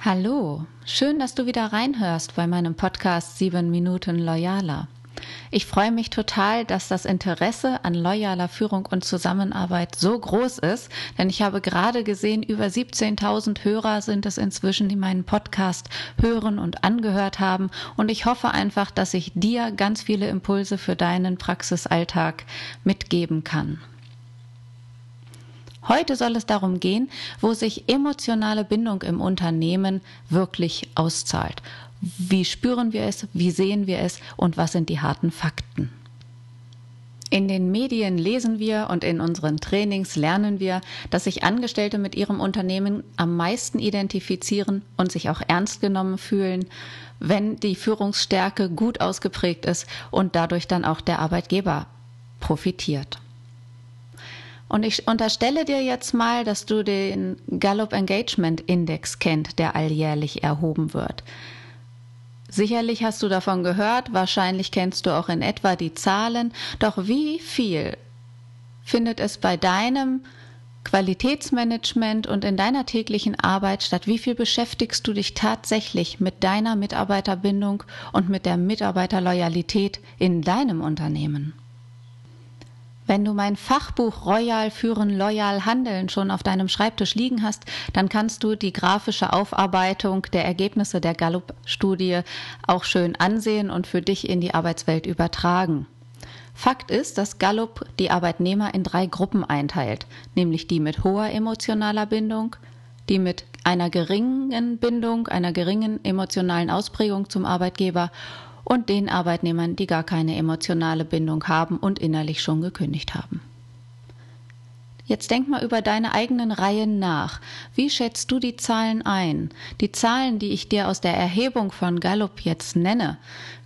Hallo, schön, dass du wieder reinhörst bei meinem Podcast 7 Minuten Loyaler. Ich freue mich total, dass das Interesse an loyaler Führung und Zusammenarbeit so groß ist, denn ich habe gerade gesehen, über 17.000 Hörer sind es inzwischen, die meinen Podcast hören und angehört haben und ich hoffe einfach, dass ich dir ganz viele Impulse für deinen Praxisalltag mitgeben kann. Heute soll es darum gehen, wo sich emotionale Bindung im Unternehmen wirklich auszahlt. Wie spüren wir es, wie sehen wir es und was sind die harten Fakten? In den Medien lesen wir und in unseren Trainings lernen wir, dass sich Angestellte mit ihrem Unternehmen am meisten identifizieren und sich auch ernst genommen fühlen, wenn die Führungsstärke gut ausgeprägt ist und dadurch dann auch der Arbeitgeber profitiert. Und ich unterstelle dir jetzt mal, dass du den Gallup Engagement Index kennt, der alljährlich erhoben wird. Sicherlich hast du davon gehört, wahrscheinlich kennst du auch in etwa die Zahlen, doch wie viel findet es bei deinem Qualitätsmanagement und in deiner täglichen Arbeit statt? Wie viel beschäftigst du dich tatsächlich mit deiner Mitarbeiterbindung und mit der Mitarbeiterloyalität in deinem Unternehmen? Wenn du mein Fachbuch Royal führen, loyal handeln schon auf deinem Schreibtisch liegen hast, dann kannst du die grafische Aufarbeitung der Ergebnisse der Gallup-Studie auch schön ansehen und für dich in die Arbeitswelt übertragen. Fakt ist, dass Gallup die Arbeitnehmer in drei Gruppen einteilt, nämlich die mit hoher emotionaler Bindung, die mit einer geringen Bindung, einer geringen emotionalen Ausprägung zum Arbeitgeber und den Arbeitnehmern, die gar keine emotionale Bindung haben und innerlich schon gekündigt haben. Jetzt denk mal über deine eigenen Reihen nach. Wie schätzt du die Zahlen ein? Die Zahlen, die ich dir aus der Erhebung von Gallup jetzt nenne,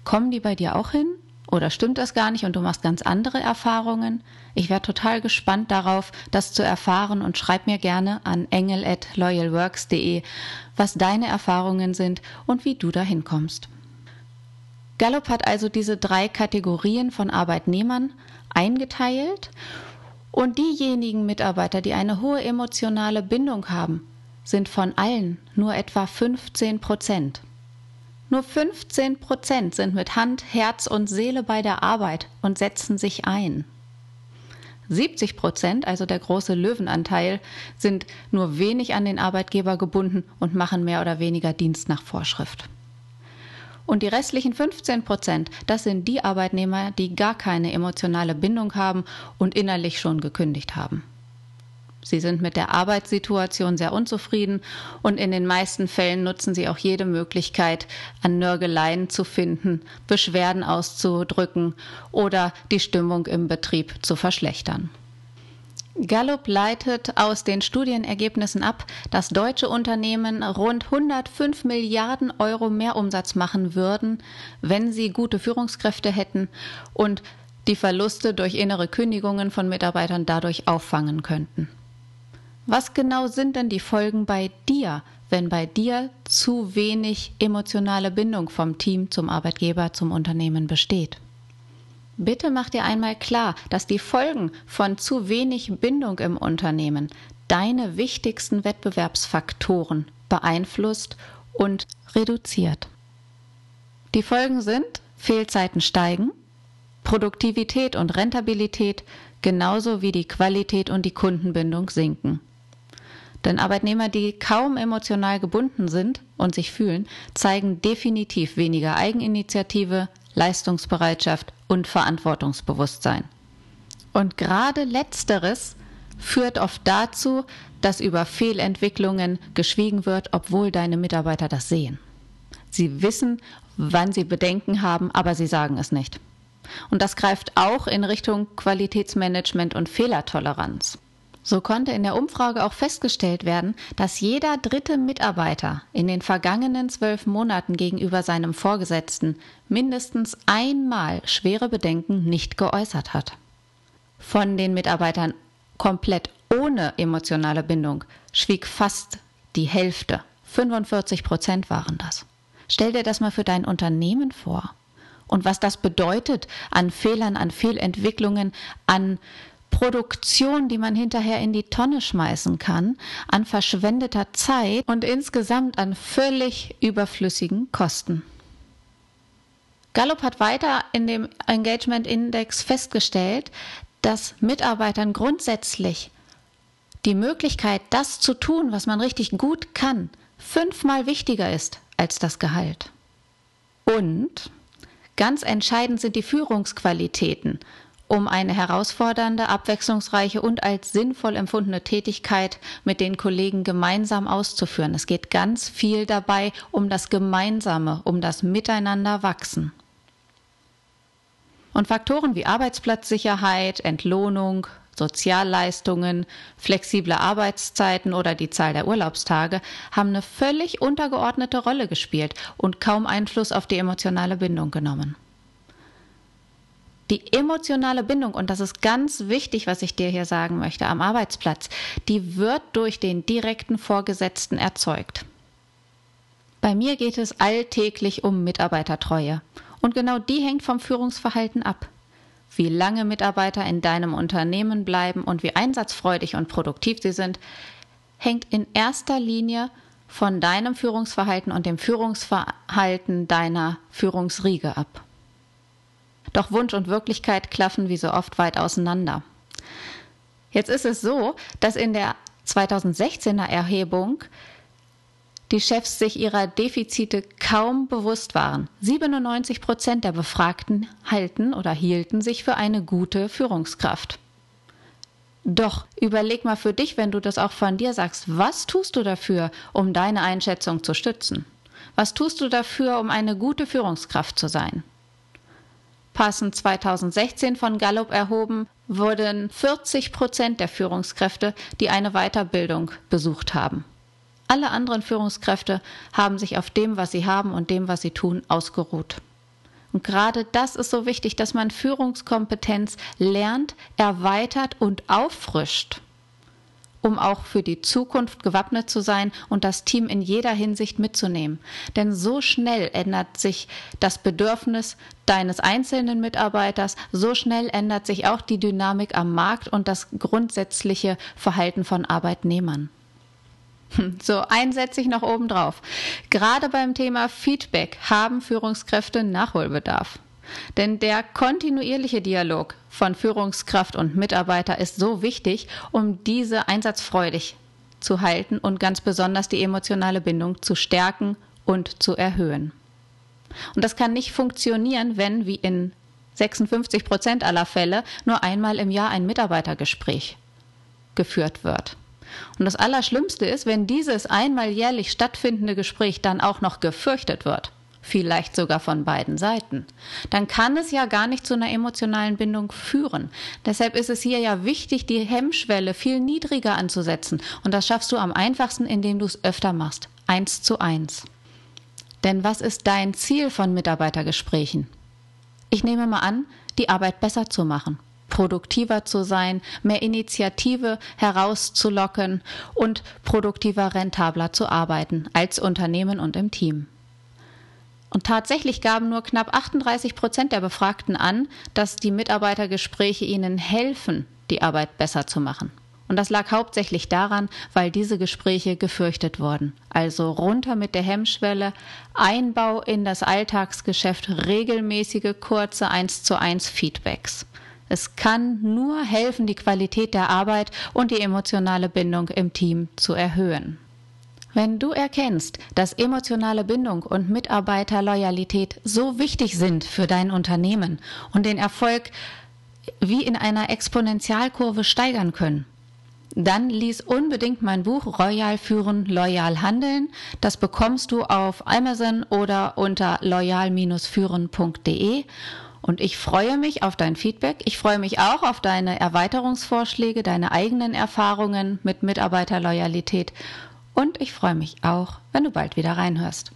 kommen die bei dir auch hin? Oder stimmt das gar nicht und du machst ganz andere Erfahrungen? Ich wäre total gespannt darauf, das zu erfahren und schreib mir gerne an engel@loyalworks.de, was deine Erfahrungen sind und wie du dahin kommst. Gallup hat also diese drei Kategorien von Arbeitnehmern eingeteilt und diejenigen Mitarbeiter, die eine hohe emotionale Bindung haben, sind von allen nur etwa 15 Prozent. Nur 15 Prozent sind mit Hand, Herz und Seele bei der Arbeit und setzen sich ein. 70 Prozent, also der große Löwenanteil, sind nur wenig an den Arbeitgeber gebunden und machen mehr oder weniger Dienst nach Vorschrift. Und die restlichen 15 Prozent, das sind die Arbeitnehmer, die gar keine emotionale Bindung haben und innerlich schon gekündigt haben. Sie sind mit der Arbeitssituation sehr unzufrieden und in den meisten Fällen nutzen sie auch jede Möglichkeit, an Nörgeleien zu finden, Beschwerden auszudrücken oder die Stimmung im Betrieb zu verschlechtern. Gallup leitet aus den Studienergebnissen ab, dass deutsche Unternehmen rund 105 Milliarden Euro mehr Umsatz machen würden, wenn sie gute Führungskräfte hätten und die Verluste durch innere Kündigungen von Mitarbeitern dadurch auffangen könnten. Was genau sind denn die Folgen bei dir, wenn bei dir zu wenig emotionale Bindung vom Team zum Arbeitgeber, zum Unternehmen besteht? Bitte mach dir einmal klar, dass die Folgen von zu wenig Bindung im Unternehmen deine wichtigsten Wettbewerbsfaktoren beeinflusst und reduziert. Die Folgen sind Fehlzeiten steigen, Produktivität und Rentabilität genauso wie die Qualität und die Kundenbindung sinken. Denn Arbeitnehmer, die kaum emotional gebunden sind und sich fühlen, zeigen definitiv weniger Eigeninitiative, Leistungsbereitschaft und Verantwortungsbewusstsein. Und gerade letzteres führt oft dazu, dass über Fehlentwicklungen geschwiegen wird, obwohl deine Mitarbeiter das sehen. Sie wissen, wann sie Bedenken haben, aber sie sagen es nicht. Und das greift auch in Richtung Qualitätsmanagement und Fehlertoleranz. So konnte in der Umfrage auch festgestellt werden, dass jeder dritte Mitarbeiter in den vergangenen zwölf Monaten gegenüber seinem Vorgesetzten mindestens einmal schwere Bedenken nicht geäußert hat. Von den Mitarbeitern komplett ohne emotionale Bindung schwieg fast die Hälfte. 45 Prozent waren das. Stell dir das mal für dein Unternehmen vor. Und was das bedeutet an Fehlern, an Fehlentwicklungen, an Produktion, die man hinterher in die Tonne schmeißen kann, an verschwendeter Zeit und insgesamt an völlig überflüssigen Kosten. Gallup hat weiter in dem Engagement Index festgestellt, dass Mitarbeitern grundsätzlich die Möglichkeit, das zu tun, was man richtig gut kann, fünfmal wichtiger ist als das Gehalt. Und ganz entscheidend sind die Führungsqualitäten, um eine herausfordernde, abwechslungsreiche und als sinnvoll empfundene Tätigkeit mit den Kollegen gemeinsam auszuführen. Es geht ganz viel dabei um das Gemeinsame, um das Miteinander wachsen. Und Faktoren wie Arbeitsplatzsicherheit, Entlohnung, Sozialleistungen, flexible Arbeitszeiten oder die Zahl der Urlaubstage haben eine völlig untergeordnete Rolle gespielt und kaum Einfluss auf die emotionale Bindung genommen. Die emotionale Bindung, und das ist ganz wichtig, was ich dir hier sagen möchte, am Arbeitsplatz, die wird durch den direkten Vorgesetzten erzeugt. Bei mir geht es alltäglich um Mitarbeitertreue und genau die hängt vom Führungsverhalten ab. Wie lange Mitarbeiter in deinem Unternehmen bleiben und wie einsatzfreudig und produktiv sie sind, hängt in erster Linie von deinem Führungsverhalten und dem Führungsverhalten deiner Führungsriege ab. Doch Wunsch und Wirklichkeit klaffen wie so oft weit auseinander. Jetzt ist es so, dass in der 2016er Erhebung die Chefs sich ihrer Defizite kaum bewusst waren. 97 Prozent der Befragten halten oder hielten sich für eine gute Führungskraft. Doch überleg mal für dich, wenn du das auch von dir sagst, was tust du dafür, um deine Einschätzung zu stützen? Was tust du dafür, um eine gute Führungskraft zu sein? Passend 2016 von Gallup erhoben, wurden 40 Prozent der Führungskräfte, die eine Weiterbildung besucht haben. Alle anderen Führungskräfte haben sich auf dem, was sie haben und dem, was sie tun, ausgeruht. Und gerade das ist so wichtig, dass man Führungskompetenz lernt, erweitert und auffrischt, um auch für die Zukunft gewappnet zu sein und das Team in jeder Hinsicht mitzunehmen. Denn so schnell ändert sich das Bedürfnis deines einzelnen Mitarbeiters, so schnell ändert sich auch die Dynamik am Markt und das grundsätzliche Verhalten von Arbeitnehmern. So, ein setze ich noch oben drauf. Gerade beim Thema Feedback haben Führungskräfte Nachholbedarf. Denn der kontinuierliche Dialog von Führungskraft und Mitarbeiter ist so wichtig, um diese einsatzfreudig zu halten und ganz besonders die emotionale Bindung zu stärken und zu erhöhen. Und das kann nicht funktionieren, wenn, wie in 56 Prozent aller Fälle, nur einmal im Jahr ein Mitarbeitergespräch geführt wird. Und das Allerschlimmste ist, wenn dieses einmal jährlich stattfindende Gespräch dann auch noch gefürchtet wird, vielleicht sogar von beiden Seiten, dann kann es ja gar nicht zu einer emotionalen Bindung führen. Deshalb ist es hier ja wichtig, die Hemmschwelle viel niedriger anzusetzen. Und das schaffst du am einfachsten, indem du es öfter machst. Eins zu eins. Denn was ist dein Ziel von Mitarbeitergesprächen? Ich nehme mal an, die Arbeit besser zu machen produktiver zu sein, mehr Initiative herauszulocken und produktiver, rentabler zu arbeiten als Unternehmen und im Team. Und tatsächlich gaben nur knapp 38 Prozent der Befragten an, dass die Mitarbeitergespräche ihnen helfen, die Arbeit besser zu machen. Und das lag hauptsächlich daran, weil diese Gespräche gefürchtet wurden. Also runter mit der Hemmschwelle, Einbau in das Alltagsgeschäft, regelmäßige kurze 1 zu 1 Feedbacks. Es kann nur helfen, die Qualität der Arbeit und die emotionale Bindung im Team zu erhöhen. Wenn du erkennst, dass emotionale Bindung und Mitarbeiterloyalität so wichtig sind für dein Unternehmen und den Erfolg wie in einer Exponentialkurve steigern können, dann lies unbedingt mein Buch Royal führen, loyal handeln. Das bekommst du auf Amazon oder unter loyal-führen.de und ich freue mich auf dein Feedback. Ich freue mich auch auf deine Erweiterungsvorschläge, deine eigenen Erfahrungen mit Mitarbeiterloyalität. Und ich freue mich auch, wenn du bald wieder reinhörst.